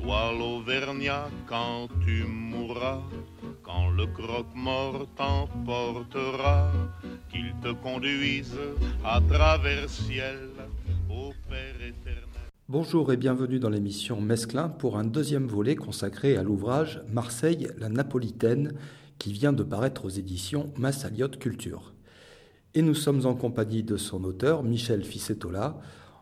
Toi l'Auvergnat, quand tu mourras, quand le croque-mort t'emportera, qu'il te conduise à travers ciel au Père éternel. Bonjour et bienvenue dans l'émission Mesclin pour un deuxième volet consacré à l'ouvrage Marseille, la Napolitaine qui vient de paraître aux éditions Massaliote Culture. Et nous sommes en compagnie de son auteur, Michel Ficetola.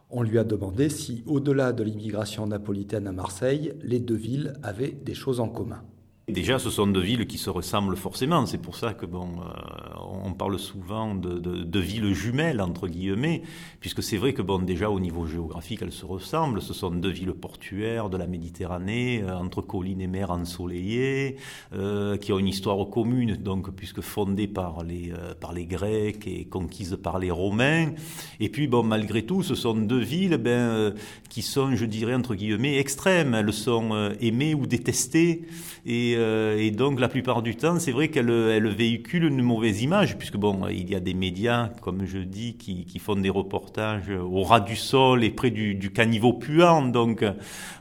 On lui a demandé si, au-delà de l'immigration napolitaine à Marseille, les deux villes avaient des choses en commun. Déjà, ce sont deux villes qui se ressemblent forcément. C'est pour ça que bon, euh, on parle souvent de, de, de, villes jumelles entre guillemets, puisque c'est vrai que bon, déjà au niveau géographique, elles se ressemblent. Ce sont deux villes portuaires de la Méditerranée, euh, entre collines et mers ensoleillées, euh, qui ont une histoire commune, donc puisque fondées par les euh, par les Grecs et conquises par les Romains. Et puis bon, malgré tout, ce sont deux villes, ben, euh, qui sont, je dirais entre guillemets, extrêmes. Elles sont euh, aimées ou détestées et euh, et donc la plupart du temps, c'est vrai qu'elle elle véhicule une mauvaise image, puisque bon, il y a des médias, comme je dis, qui, font des reportages au ras du sol et près du, du caniveau puant. Donc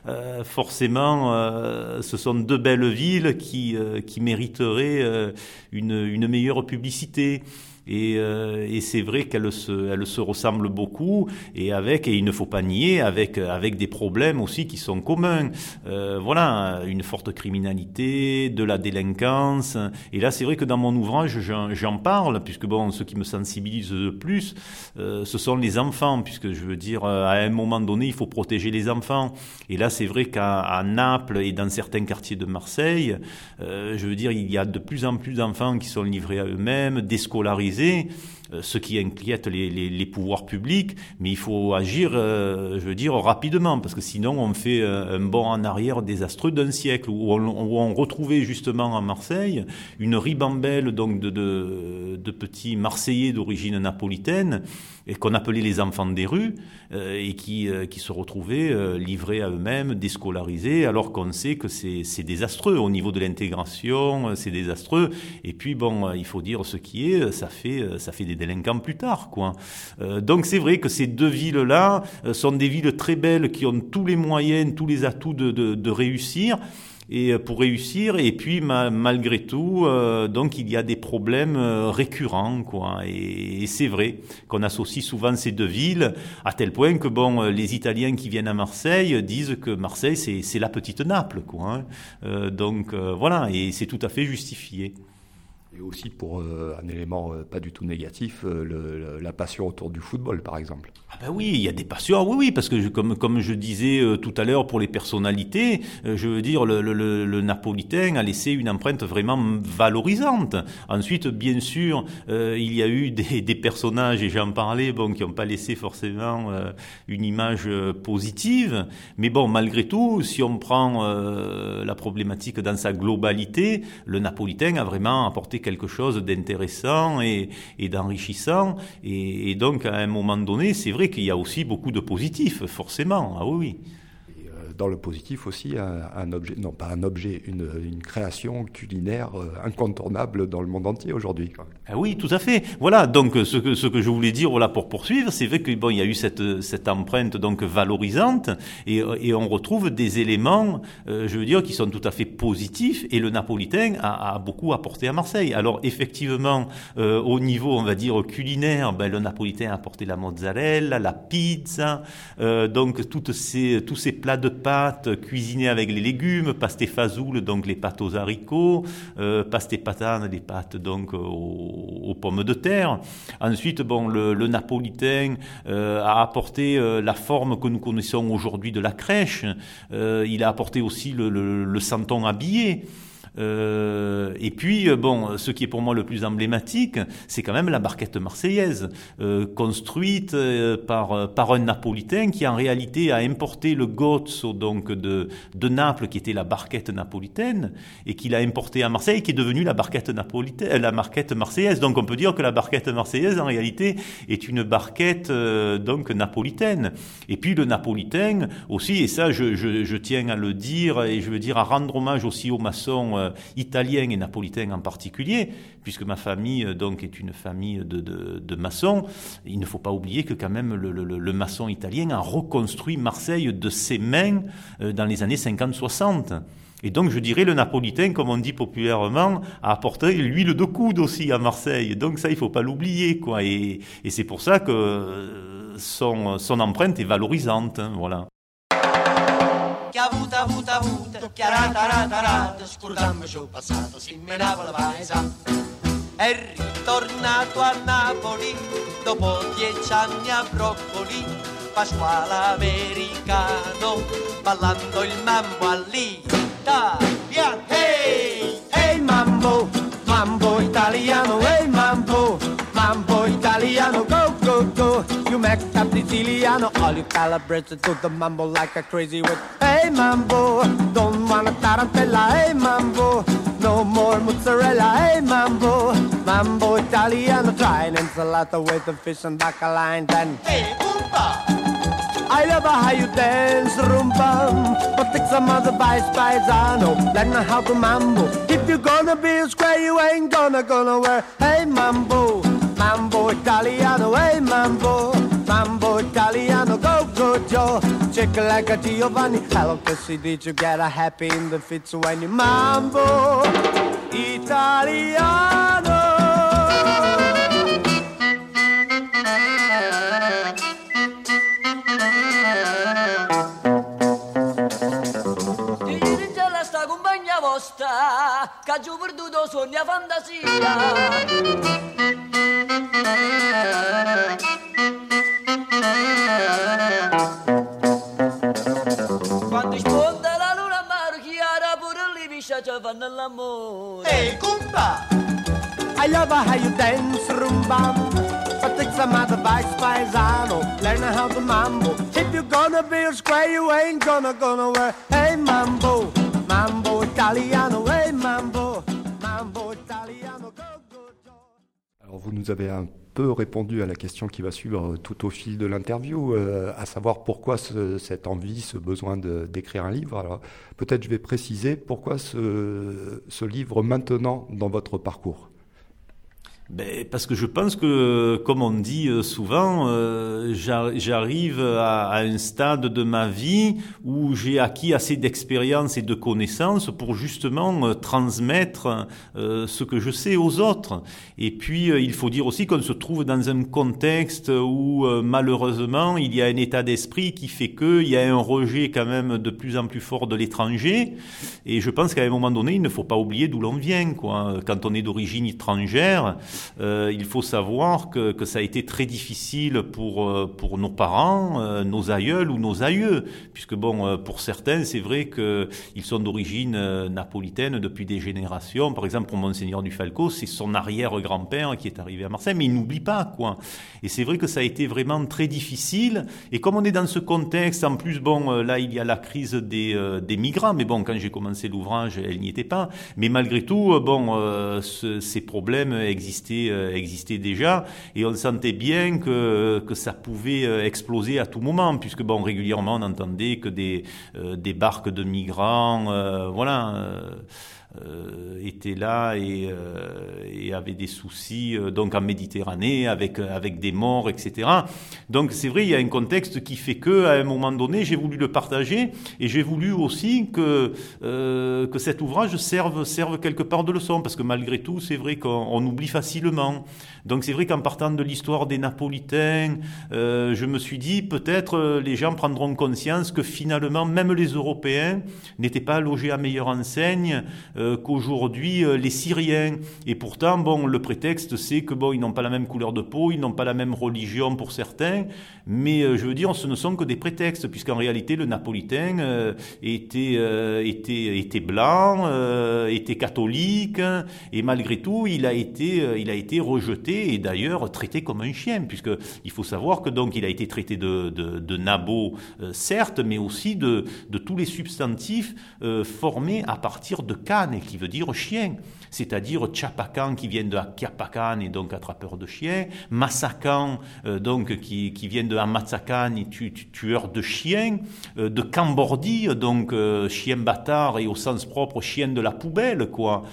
euh, forcément, euh, ce sont deux belles villes qui, qui mériteraient une meilleure publicité. Et, euh, et c'est vrai qu'elle se, elle se ressemble beaucoup et avec, et il ne faut pas nier, avec, avec des problèmes aussi qui sont communs. Euh, voilà, une forte criminalité, de la délinquance. Et là, c'est vrai que dans mon ouvrage, j'en, parle, puisque bon, ce qui me sensibilise le plus, euh, ce sont les enfants, puisque je veux dire, à un moment donné, il faut protéger les enfants. Et là, c'est vrai qu'à Naples et dans certains quartiers de Marseille, je veux dire, il y a de plus en plus d'enfants qui sont livrés à eux-mêmes, déscolarisés Belenzinho. Ce qui inquiète les, pouvoirs publics, mais il faut agir, euh, je veux dire, rapidement, parce que sinon on fait un bond en arrière désastreux d'un siècle, où on, retrouvait justement à Marseille une ribambelle donc de, petits Marseillais d'origine napolitaine, et qu'on appelait les enfants des rues, euh, et qui, euh, se retrouvaient euh, livrés à eux-mêmes, déscolarisés, alors qu'on sait que c'est désastreux au niveau de l'intégration, c'est désastreux. Et puis bon, il faut dire ce qui est, ça fait, ça fait des délinquants plus tard, quoi. donc c'est vrai que ces deux villes-là sont des villes très belles qui ont tous les moyens, tous les atouts de, réussir et euh, pour réussir et puis ma, malgré tout euh, donc il y a des problèmes euh, récurrents quoi et, et c'est vrai qu'on associe souvent ces deux villes à tel point que bon les Italiens qui viennent à Marseille disent que Marseille c'est la petite Naples quoi hein. euh, donc voilà et c'est tout à fait justifié et aussi pour euh, un élément euh, pas du tout négatif, euh, la passion autour du football, par exemple. Ah ben oui, il y a des passions, oui, oui, parce que comme, comme je disais tout à l'heure pour les personnalités, je veux dire, le, le, le, Napolitain a laissé une empreinte vraiment valorisante. Ensuite, bien sûr, il y a eu des, des personnages, et j'en parlais, bon, qui n'ont pas laissé forcément une image positive, mais bon, malgré tout, si on prend la problématique dans sa globalité, le Napolitain a vraiment apporté quelque chose d'intéressant et, d'enrichissant. Et, et, donc, à un moment donné, c'est vrai qu'il y a aussi beaucoup de positifs, forcément. Ah oui, oui dans le positif aussi un, objet, non pas un objet, une, une création culinaire euh, incontournable dans le monde entier aujourd'hui. Ah oui, tout à fait. Voilà, donc ce que, ce que je voulais dire voilà, pour poursuivre, c'est vrai que bon, y a eu cette, cette empreinte donc valorisante et, et on retrouve des éléments, euh, je veux dire, qui sont tout à fait positifs et le napolitain a, beaucoup apporté à Marseille. Alors effectivement, euh, au niveau, on va dire, culinaire, ben, le napolitain a apporté la mozzarella, la pizza, donc toutes ces, tous ces plats de pâtes cuisinées avec les légumes, pasté fazoul, donc les pâtes aux haricots, euh, pasté patane, les pâtes donc aux, pommes de terre. Ensuite, bon, le, napolitain euh, a apporté euh, la forme que nous connaissons aujourd'hui de la crèche. il a apporté aussi le, le, le santon habillé. Euh, et puis, euh, bon, ce qui est pour moi le plus emblématique, c'est quand même la barquette marseillaise, euh, construite par, par un Napolitain qui en réalité a importé le gozzo donc de, de Naples, qui était la barquette napolitaine, et qu'il a importé à Marseille, qui est devenue la barquette napolitaine, la barquette marseillaise. Donc on peut dire que la barquette marseillaise, en réalité, est une barquette donc napolitaine. Et puis le napolitain aussi, et ça je, je, je, tiens à le dire, et je veux dire à rendre hommage aussi aux maçons euh, italien et napolitain en particulier, puisque ma famille euh, donc est une famille de, de, maçons. Il ne faut pas oublier que quand même le, maçon italien a reconstruit Marseille de ses mains euh, dans les années 50-60. Et donc, je dirais, le napolitain, comme on dit populairement, a apporté l'huile de coude aussi à Marseille. Donc ça, il faut pas l'oublier, quoi. Et, c'est pour ça que son, son empreinte est valorisante, hein, voilà. Che ha avuto, avuto, avuto, chiarata, rata, rata, scordammoci il passato, si menava la paesa. È ritornato a Napoli dopo dieci anni a Broccoli, Pasquale americano, ballando il mambo all'Italia. Hey, hey mambo, mambo italiano, make up Siciliano, all you calibrated to the mambo like a crazy with. Hey mambo, don't wanna tarantella, hey mambo. No more mozzarella, hey mambo. Mambo Italiano, try an ensalata with the fish and bacala and then. Hey, oompa! I love how you dance rumba, but take some other vice paisano. Learn how to mambo. If you're gonna be a square, you ain't gonna gonna wear. Hey mambo, mambo Italiano, hey mambo, mambo Italiano, go go Joe. Chick like a Giovanni, hello kissy, did you get a happy in the fits when you mambo Italiano? che ha giù perduto sogna fantasia lì piscia ci fanno l'amore ehi compa I love how you dance rumba. But take some advice paesano Learn how to mambo. If you're gonna be a square you ain't gonna gonna wear Hey mambo. Mambo italiano, eh? Alors vous nous avez un peu répondu à la question qui va suivre tout au fil de l'interview, euh, à savoir pourquoi ce, cette envie, ce besoin d'écrire un livre. Alors peut-être je vais préciser pourquoi ce livre maintenant dans votre parcours ben, parce que je pense que, comme on dit euh, souvent, euh, j'arrive à, un stade de ma vie où j'ai acquis assez d'expérience et de connaissances pour justement euh, transmettre ce que je sais aux autres. Et puis, il faut dire aussi qu'on se trouve dans un contexte où, malheureusement, il y a un état d'esprit qui fait qu'il y a un rejet quand même de plus en plus fort de l'étranger. Et je pense qu'à un moment donné, il ne faut pas oublier d'où l'on vient. Quoi. Quand on est d'origine étrangère, euh, il faut savoir que, ça a été très difficile pour, euh, nos parents, euh, nos aïeuls ou nos aïeux, puisque bon, pour certains, c'est vrai qu'ils sont d'origine napolitaine depuis des générations. Par exemple, pour Monseigneur du Falco, c'est son arrière-grand-père qui est arrivé à Marseille, mais il n'oublie pas, quoi. Et c'est vrai que ça a été vraiment très difficile. Et comme on est dans ce contexte, en plus, bon, là, il y a la crise des, migrants, mais bon, quand j'ai commencé l'ouvrage, elle n'y était pas. Mais malgré tout, bon, ce, ces problèmes existaient euh, existait, déjà, et on sentait bien que, que ça pouvait euh, exploser à tout moment, puisque bon, régulièrement on entendait que des, euh, des barques de migrants, voilà euh, était là et, euh, et, avait des soucis euh, donc en Méditerranée avec avec des morts etc. Donc c'est vrai il y a un contexte qui fait que à un moment donné j'ai voulu le partager et j'ai voulu aussi que que cet ouvrage serve serve quelque part de leçon parce que malgré tout c'est vrai qu'on oublie facilement. Donc c'est vrai qu'en partant de l'histoire des Napolitains, je me suis dit peut-être les gens prendront conscience que finalement même les Européens n'étaient pas logés à meilleure enseigne. Qu'aujourd'hui euh, les Syriens. Et pourtant, bon, le prétexte, c'est que bon, ils n'ont pas la même couleur de peau, ils n'ont pas la même religion pour certains, mais euh, je veux dire, ce ne sont que des prétextes, puisqu'en réalité, le Napolitain était, était, était blanc, était catholique, et malgré tout, il a été, il a été rejeté et d'ailleurs traité comme un chien, puisque il faut savoir que donc il a été traité de, de, de nabo, certes, mais aussi de, de tous les substantifs formés à partir de Qui veut dire chien, c'est-à-dire Chapacan qui vient de Akiapacan et donc attrapeur de chiens, Massacan euh, donc qui, qui vient de Amatsakan et tueur de chiens, euh, de Cambordi donc euh, chien bâtard et au sens propre chien de la poubelle quoi.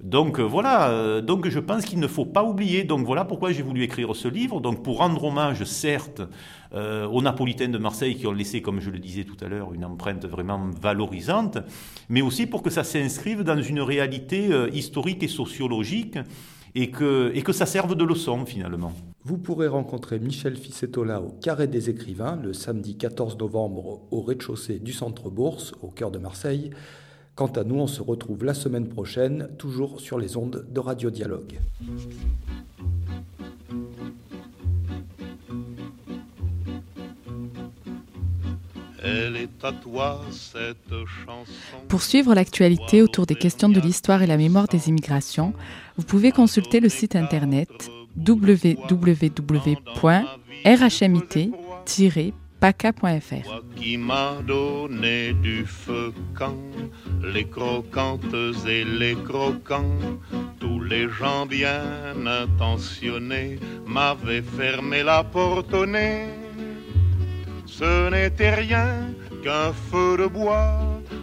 Donc voilà, donc je pense qu'il ne faut pas oublier. Donc voilà pourquoi j'ai voulu écrire ce livre. Donc pour rendre hommage, certes, euh, aux Napolitains de Marseille qui ont laissé, comme je le disais tout à l'heure, une empreinte vraiment valorisante, mais aussi pour que ça s'inscrive dans une réalité euh, historique et sociologique et que, et que ça serve de leçon finalement. Vous pourrez rencontrer Michel Ficetola au Carré des Écrivains le samedi 14 novembre au rez-de-chaussée du Centre Bourse, au cœur de Marseille. Quant à nous, on se retrouve la semaine prochaine, toujours sur les ondes de Radio Dialogue. Pour suivre l'actualité autour des questions de l'histoire et la mémoire des immigrations, vous pouvez consulter le site internet www.rhmit-paca.fr. Qui m'a donné du feu quand les croquantes et les croquants, tous les gens bien intentionnés m'avaient fermé la porte au nez ce n'était rien qu'un feu de bois,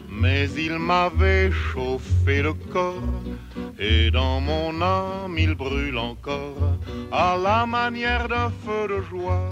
mais il m'avait chauffé le corps, et dans mon âme il brûle encore, à la manière d'un feu de joie.